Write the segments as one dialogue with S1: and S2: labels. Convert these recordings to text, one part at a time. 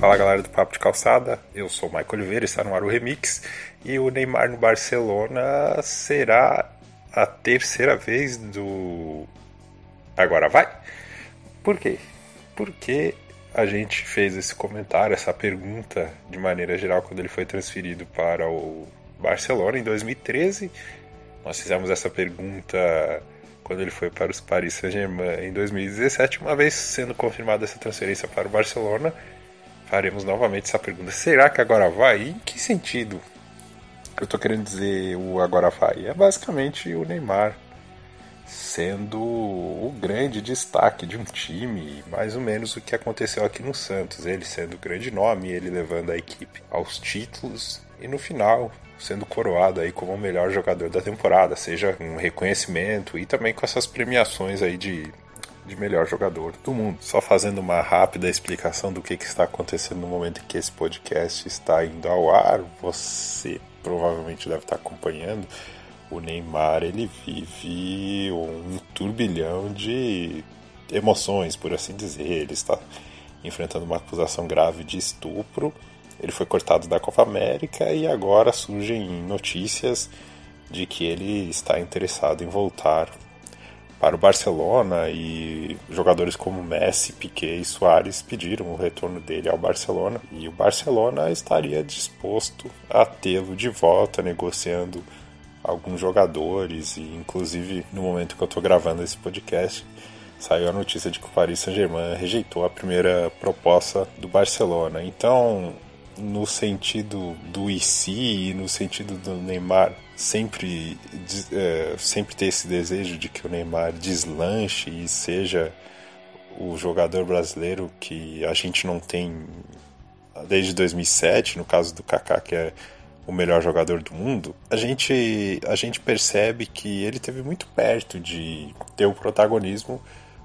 S1: Fala galera do Papo de Calçada, eu sou o Michael Oliveira, está no ar o Remix e o Neymar no Barcelona será a terceira vez do Agora Vai? Por quê? Porque a gente fez esse comentário, essa pergunta de maneira geral quando ele foi transferido para o Barcelona em 2013. Nós fizemos essa pergunta quando ele foi para os Paris Saint-Germain em 2017, uma vez sendo confirmada essa transferência para o Barcelona, faremos novamente essa pergunta: será que agora vai? Em que sentido? Eu estou querendo dizer o agora vai. É basicamente o Neymar sendo o grande destaque de um time, mais ou menos o que aconteceu aqui no Santos. Ele sendo o grande nome, ele levando a equipe aos títulos e no final sendo coroado aí como o melhor jogador da temporada, seja um reconhecimento e também com essas premiações aí de, de melhor jogador do mundo. Só fazendo uma rápida explicação do que, que está acontecendo no momento em que esse podcast está indo ao ar, você provavelmente deve estar acompanhando. O Neymar ele vive um turbilhão de emoções, por assim dizer. Ele está enfrentando uma acusação grave de estupro ele foi cortado da Copa América e agora surgem notícias de que ele está interessado em voltar para o Barcelona e jogadores como Messi, Piquet e Soares pediram o retorno dele ao Barcelona e o Barcelona estaria disposto a tê-lo de volta negociando alguns jogadores e inclusive no momento que eu estou gravando esse podcast saiu a notícia de que o Paris Saint-Germain rejeitou a primeira proposta do Barcelona. Então no sentido do IC e no sentido do Neymar sempre, é, sempre ter esse desejo de que o Neymar deslanche e seja o jogador brasileiro que a gente não tem desde 2007, no caso do Kaká, que é o melhor jogador do mundo, a gente, a gente percebe que ele teve muito perto de ter o protagonismo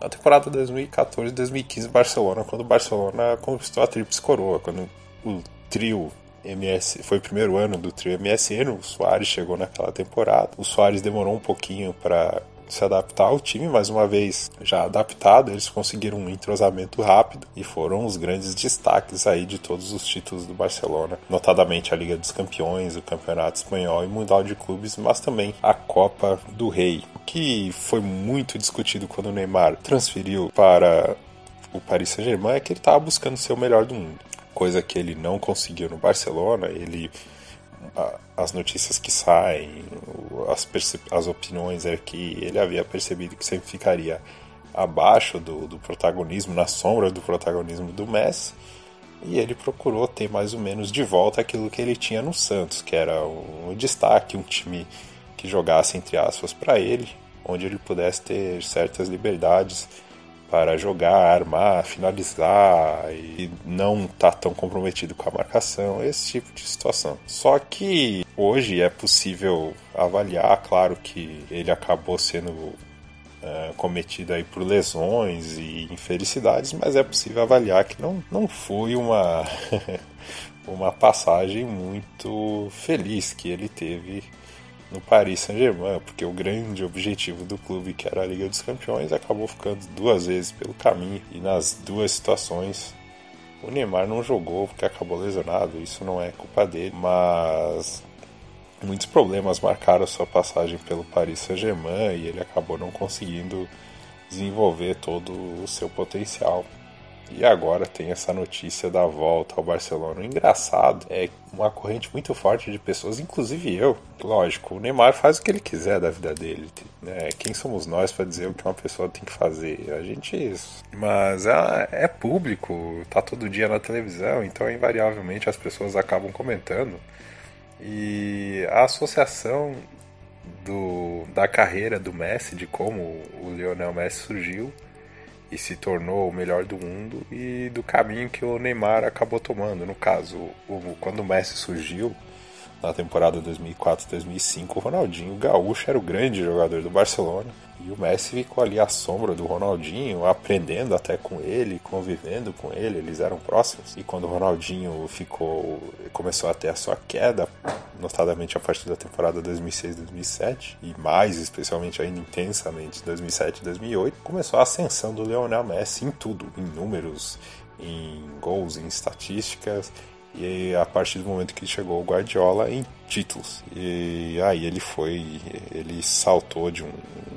S1: na temporada 2014-2015 Barcelona, quando o Barcelona conquistou a Tríplice Coroa, quando o trio MS, foi o primeiro ano do trio MSN, o Soares chegou naquela temporada. O Soares demorou um pouquinho para se adaptar ao time, mais uma vez já adaptado, eles conseguiram um entrosamento rápido e foram os grandes destaques aí de todos os títulos do Barcelona, notadamente a Liga dos Campeões, o Campeonato Espanhol e Mundial de Clubes, mas também a Copa do Rei, que foi muito discutido quando o Neymar transferiu para o Paris Saint-Germain é que ele estava buscando ser o melhor do mundo coisa que ele não conseguiu no Barcelona. Ele as notícias que saem, as, as opiniões é que ele havia percebido que sempre ficaria abaixo do, do protagonismo, na sombra do protagonismo do Messi, e ele procurou ter mais ou menos de volta aquilo que ele tinha no Santos, que era um destaque, um time que jogasse entre aspas para ele, onde ele pudesse ter certas liberdades para jogar, armar, finalizar e não tá tão comprometido com a marcação, esse tipo de situação. Só que hoje é possível avaliar, claro que ele acabou sendo uh, cometido aí por lesões e infelicidades, mas é possível avaliar que não, não foi uma, uma passagem muito feliz que ele teve no Paris Saint-Germain, porque o grande objetivo do clube, que era a Liga dos Campeões, acabou ficando duas vezes pelo caminho e nas duas situações o Neymar não jogou porque acabou lesionado, isso não é culpa dele, mas muitos problemas marcaram sua passagem pelo Paris Saint-Germain e ele acabou não conseguindo desenvolver todo o seu potencial. E agora tem essa notícia da volta ao Barcelona. O engraçado é uma corrente muito forte de pessoas, inclusive eu. Lógico, o Neymar faz o que ele quiser da vida dele. Né? Quem somos nós para dizer o que uma pessoa tem que fazer? A gente é isso. Mas é, público, tá todo dia na televisão, então invariavelmente as pessoas acabam comentando. E a associação do, da carreira do Messi, de como o Lionel Messi surgiu, e se tornou o melhor do mundo e do caminho que o Neymar acabou tomando. No caso, o, quando o Messi surgiu na temporada 2004-2005, o Ronaldinho Gaúcho era o grande jogador do Barcelona e o Messi ficou ali à sombra do Ronaldinho, aprendendo até com ele, convivendo com ele, eles eram próximos. E quando o Ronaldinho ficou começou a ter a sua queda notadamente a partir da temporada 2006-2007 e mais especialmente ainda intensamente 2007-2008, começou a ascensão do Lionel Messi em tudo, em números, em gols, em estatísticas e a partir do momento que chegou o Guardiola em títulos. E aí ele foi, ele saltou de um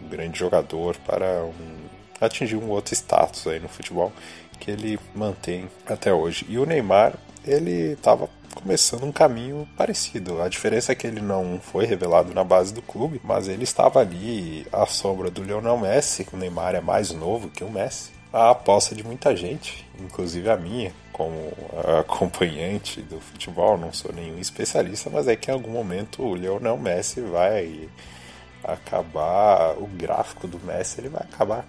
S1: grande jogador para um atingir um outro status aí no futebol que ele mantém até hoje. E o Neymar, ele estava começando um caminho parecido. A diferença é que ele não foi revelado na base do clube, mas ele estava ali à sombra do Lionel Messi. O Neymar é mais novo que o Messi. A aposta de muita gente, inclusive a minha, como acompanhante do futebol, não sou nenhum especialista, mas é que em algum momento o Lionel Messi vai acabar, o gráfico do Messi ele vai acabar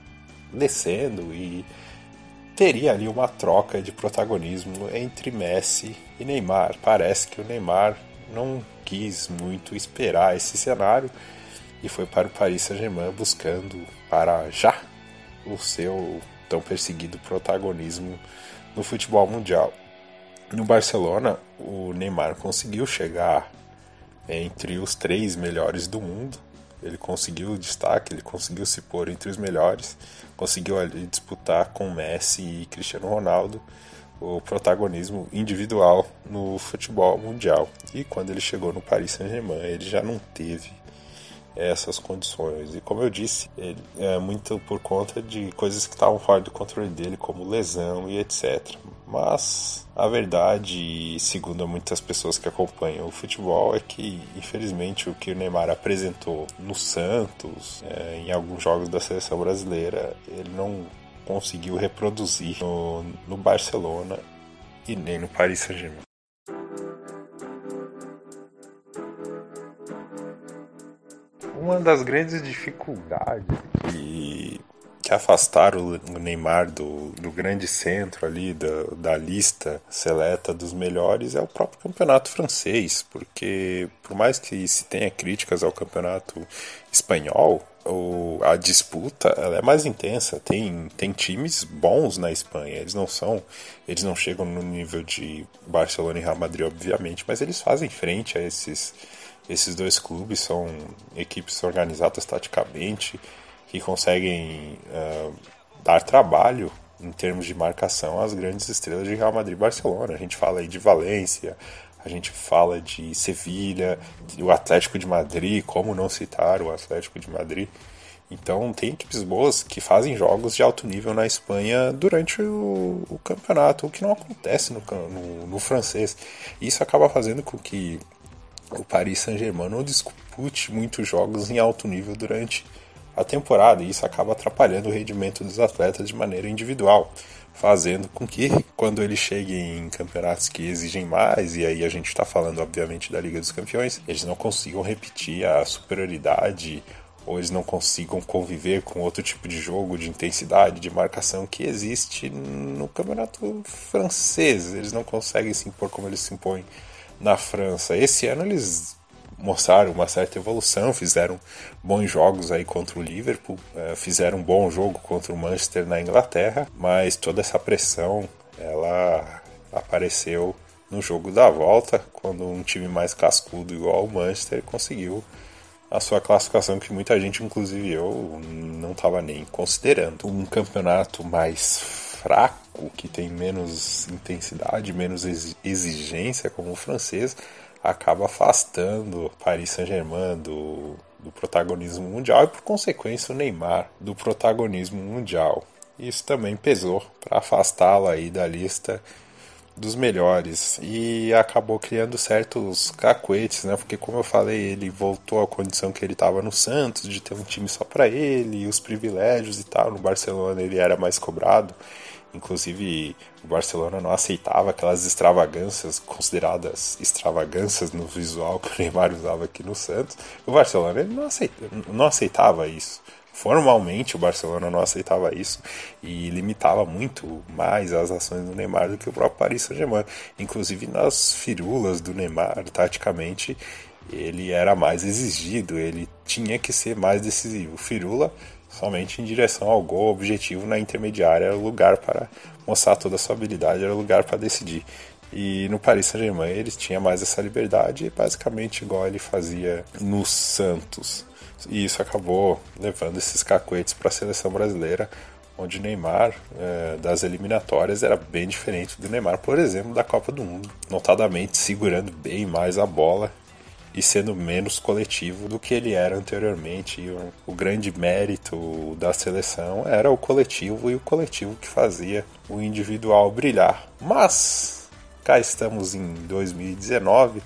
S1: descendo e teria ali uma troca de protagonismo entre Messi e Neymar. Parece que o Neymar não quis muito esperar esse cenário e foi para o Paris Saint-Germain buscando para já o seu tão perseguido protagonismo no futebol mundial. No Barcelona, o Neymar conseguiu chegar entre os três melhores do mundo. Ele conseguiu o destaque, ele conseguiu se pôr entre os melhores conseguiu ali disputar com Messi e Cristiano Ronaldo o protagonismo individual no futebol mundial. E quando ele chegou no Paris Saint-Germain, ele já não teve essas condições. E como eu disse, ele, é muito por conta de coisas que estavam fora do controle dele, como lesão e etc. Mas a verdade, segundo muitas pessoas que acompanham o futebol, é que infelizmente o que o Neymar apresentou no Santos, é, em alguns jogos da seleção brasileira, ele não conseguiu reproduzir no, no Barcelona e nem no Paris Saint-Germain. Uma das grandes dificuldades que que afastaram o Neymar do, do grande centro ali, da, da lista seleta dos melhores, é o próprio campeonato francês, porque por mais que se tenha críticas ao campeonato espanhol, o, a disputa ela é mais intensa. Tem, tem times bons na Espanha. Eles não são, eles não chegam no nível de Barcelona e Real Madrid, obviamente, mas eles fazem frente a esses esses dois clubes. São equipes organizadas taticamente que conseguem uh, dar trabalho em termos de marcação às grandes estrelas de Real Madrid e Barcelona. A gente fala aí de Valência, a gente fala de Sevilha, o Atlético de Madrid, como não citar o Atlético de Madrid. Então tem equipes boas que fazem jogos de alto nível na Espanha durante o, o campeonato, o que não acontece no, no, no, francês. Isso acaba fazendo com que o Paris Saint-Germain não dispute muitos jogos em alto nível durante a temporada e isso acaba atrapalhando o rendimento dos atletas de maneira individual, fazendo com que quando eles cheguem em campeonatos que exigem mais, e aí a gente está falando obviamente da Liga dos Campeões, eles não consigam repetir a superioridade ou eles não consigam conviver com outro tipo de jogo, de intensidade, de marcação que existe no campeonato francês. Eles não conseguem se impor como eles se impõem na França. Esse ano eles mostraram uma certa evolução, fizeram bons jogos aí contra o Liverpool, é, fizeram um bom jogo contra o Manchester na Inglaterra, mas toda essa pressão ela apareceu no jogo da volta, quando um time mais cascudo igual o Manchester conseguiu a sua classificação que muita gente, inclusive eu, não estava nem considerando. Um campeonato mais fraco, que tem menos intensidade, menos exigência, como o francês, acaba afastando Paris Saint-Germain do, do protagonismo mundial e, por consequência, o Neymar do protagonismo mundial. Isso também pesou para afastá-lo aí da lista dos melhores e acabou criando certos cacuetes, né? Porque como eu falei, ele voltou à condição que ele estava no Santos, de ter um time só para ele, os privilégios e tal. No Barcelona ele era mais cobrado. Inclusive, o Barcelona não aceitava aquelas extravagâncias consideradas extravagâncias no visual que o Neymar usava aqui no Santos. O Barcelona ele não, não aceitava isso. Formalmente, o Barcelona não aceitava isso e limitava muito mais as ações do Neymar do que o próprio Paris Saint-Germain. Inclusive nas firulas do Neymar, taticamente, ele era mais exigido, ele tinha que ser mais decisivo. Firula somente em direção ao gol, objetivo na intermediária era o lugar para mostrar toda a sua habilidade, era o lugar para decidir. E no Paris Saint-Germain ele tinha mais essa liberdade, basicamente igual ele fazia no Santos. E isso acabou levando esses cacuetes para a seleção brasileira, onde Neymar é, das eliminatórias era bem diferente do Neymar, por exemplo, da Copa do Mundo, notadamente segurando bem mais a bola e sendo menos coletivo do que ele era anteriormente. E o, o grande mérito da seleção era o coletivo e o coletivo que fazia o individual brilhar. Mas cá estamos em 2019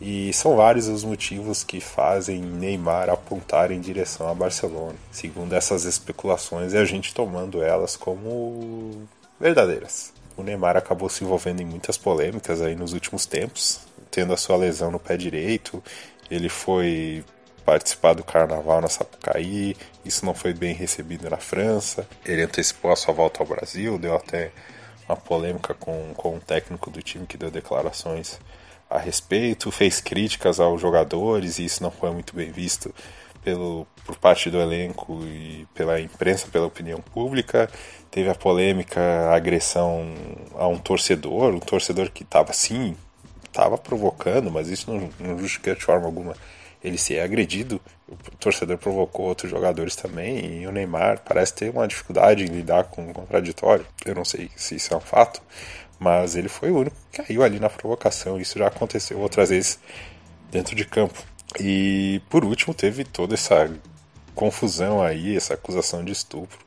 S1: e são vários os motivos que fazem Neymar apontar em direção a Barcelona, segundo essas especulações e a gente tomando elas como verdadeiras. O Neymar acabou se envolvendo em muitas polêmicas aí nos últimos tempos, tendo a sua lesão no pé direito. Ele foi participar do carnaval na Sapucaí, isso não foi bem recebido na França. Ele antecipou a sua volta ao Brasil, deu até uma polêmica com, com um técnico do time que deu declarações a respeito, fez críticas aos jogadores e isso não foi muito bem visto pelo, por parte do elenco e pela imprensa, pela opinião pública. Teve a polêmica, a agressão a um torcedor, um torcedor que estava sim, estava provocando, mas isso não, não justifica de forma alguma ele ser agredido. O torcedor provocou outros jogadores também e o Neymar parece ter uma dificuldade em lidar com o contraditório. Eu não sei se isso é um fato, mas ele foi o único que caiu ali na provocação. Isso já aconteceu outras vezes dentro de campo. E por último, teve toda essa confusão aí, essa acusação de estupro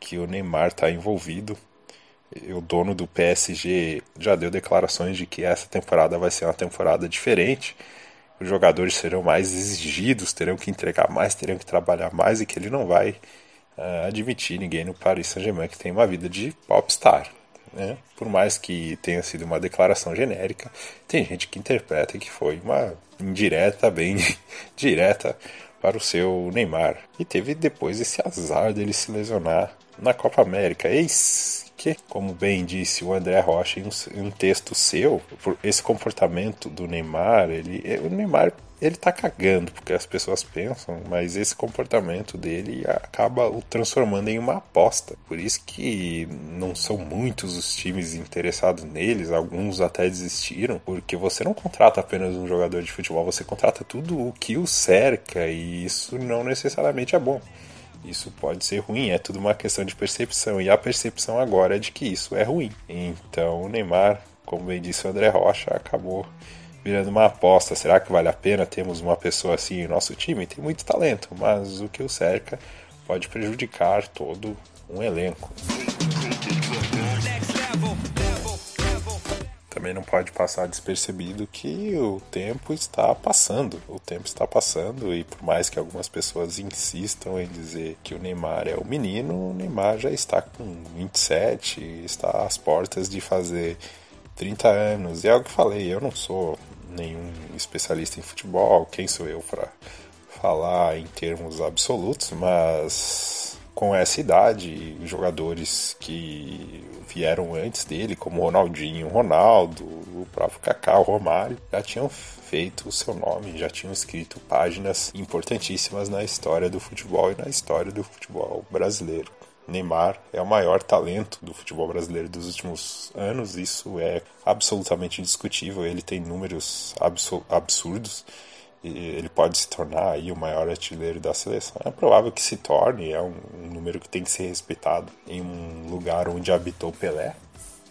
S1: que o Neymar está envolvido. O dono do PSG já deu declarações de que essa temporada vai ser uma temporada diferente. Os jogadores serão mais exigidos, terão que entregar mais, terão que trabalhar mais e que ele não vai uh, admitir ninguém no Paris Saint-Germain que tem uma vida de popstar. Né? Por mais que tenha sido uma declaração genérica, tem gente que interpreta que foi uma indireta, bem direta para o seu Neymar. E teve depois esse azar dele se lesionar na Copa América. Eis que, como bem disse o André Rocha em um, texto seu, esse comportamento do Neymar, ele, o Neymar ele tá cagando porque as pessoas pensam, mas esse comportamento dele acaba o transformando em uma aposta. Por isso que não são muitos os times interessados neles, alguns até desistiram, porque você não contrata apenas um jogador de futebol, você contrata tudo o que o cerca e isso não necessariamente é bom. Isso pode ser ruim, é tudo uma questão de percepção e a percepção agora é de que isso é ruim. Então o Neymar, como bem disse o André Rocha, acabou virando uma aposta. Será que vale a pena termos uma pessoa assim em nosso time? Tem muito talento, mas o que o cerca pode prejudicar todo um elenco. Também não pode passar despercebido que o tempo está passando. O tempo está passando e por mais que algumas pessoas insistam em dizer que o Neymar é o menino, o Neymar já está com 27, está às portas de fazer 30 anos. E é o que falei, eu não sou nenhum especialista em futebol, quem sou eu para falar em termos absolutos, mas com essa idade, jogadores que vieram antes dele, como Ronaldinho, Ronaldo, o próprio Kaká, o Romário, já tinham feito o seu nome, já tinham escrito páginas importantíssimas na história do futebol e na história do futebol brasileiro. Neymar é o maior talento do futebol brasileiro dos últimos anos, isso é absolutamente indiscutível. Ele tem números absurdos, ele pode se tornar aí o maior artilheiro da seleção. É provável que se torne, é um, um número que tem que ser respeitado em um lugar onde habitou Pelé,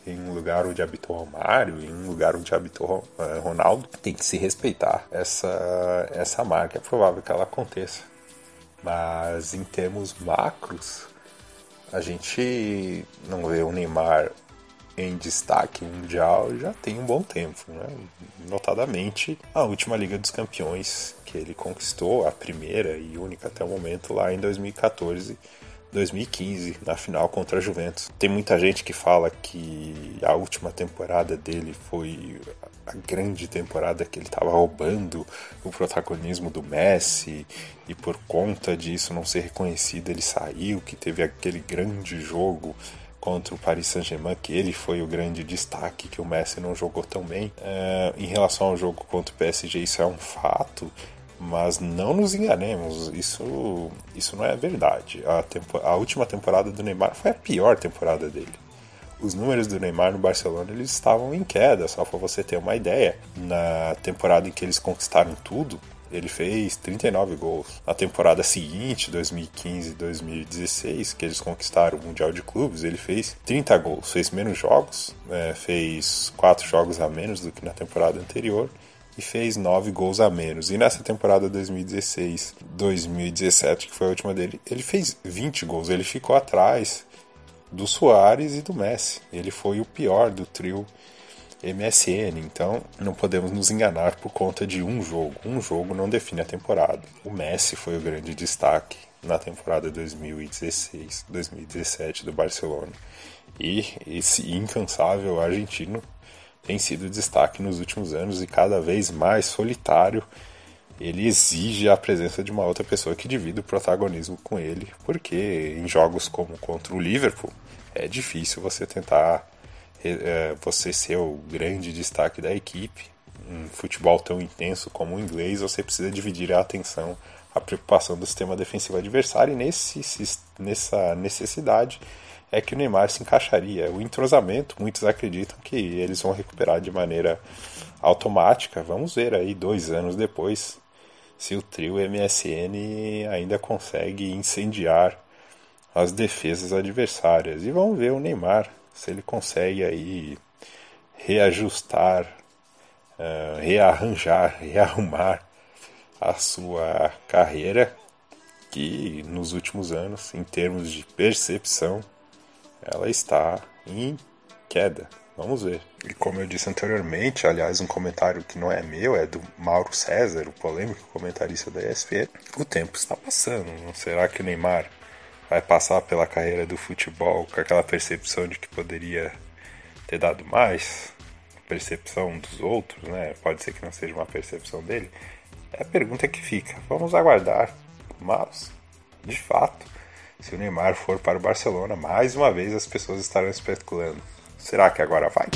S1: em um lugar onde habitou Romário, em um lugar onde habitou uh, Ronaldo, tem que se respeitar essa, essa marca. É provável que ela aconteça. Mas em termos macros, a gente não vê o Neymar em destaque mundial já tem um bom tempo, né? Notadamente a última Liga dos Campeões que ele conquistou, a primeira e única até o momento lá em 2014. 2015, na final contra a Juventus. Tem muita gente que fala que a última temporada dele foi a grande temporada que ele estava roubando o protagonismo do Messi e por conta disso não ser reconhecido ele saiu, que teve aquele grande jogo contra o Paris Saint-Germain, que ele foi o grande destaque, que o Messi não jogou tão bem. É, em relação ao jogo contra o PSG, isso é um fato, mas não nos enganemos, isso, isso não é verdade. A, tempo, a última temporada do Neymar foi a pior temporada dele. os números do Neymar no Barcelona eles estavam em queda, só para você ter uma ideia. Na temporada em que eles conquistaram tudo, ele fez 39 gols. Na temporada seguinte, 2015-2016, que eles conquistaram o Mundial de Clubes, ele fez 30 gols. Fez menos jogos, é, fez 4 jogos a menos do que na temporada anterior e fez 9 gols a menos. E nessa temporada 2016-2017, que foi a última dele, ele fez 20 gols. Ele ficou atrás do Soares e do Messi. Ele foi o pior do trio MSN, então não podemos nos enganar por conta de um jogo. Um jogo não define a temporada. O Messi foi o grande destaque na temporada 2016-2017 do Barcelona. E esse incansável argentino tem sido destaque nos últimos anos e cada vez mais solitário. Ele exige a presença de uma outra pessoa que divida o protagonismo com ele, porque em jogos como contra o Liverpool é difícil você tentar você ser o grande destaque da equipe. Um futebol tão intenso como o inglês, você precisa dividir a atenção, a preocupação do sistema defensivo adversário, e nesse, nessa necessidade é que o Neymar se encaixaria. O entrosamento, muitos acreditam que eles vão recuperar de maneira automática. Vamos ver aí, dois anos depois, se o trio MSN ainda consegue incendiar as defesas adversárias. E vamos ver o Neymar se ele consegue aí reajustar, uh, rearranjar, rearrumar a sua carreira, que nos últimos anos, em termos de percepção, ela está em queda. Vamos ver. E como eu disse anteriormente, aliás, um comentário que não é meu, é do Mauro César, o polêmico comentarista da ESPN. O tempo está passando. Será que o Neymar vai passar pela carreira do futebol com aquela percepção de que poderia ter dado mais, percepção dos outros, né? Pode ser que não seja uma percepção dele. É a pergunta que fica. Vamos aguardar. Mas, de fato, se o Neymar for para o Barcelona, mais uma vez as pessoas estarão especulando. Será que agora vai?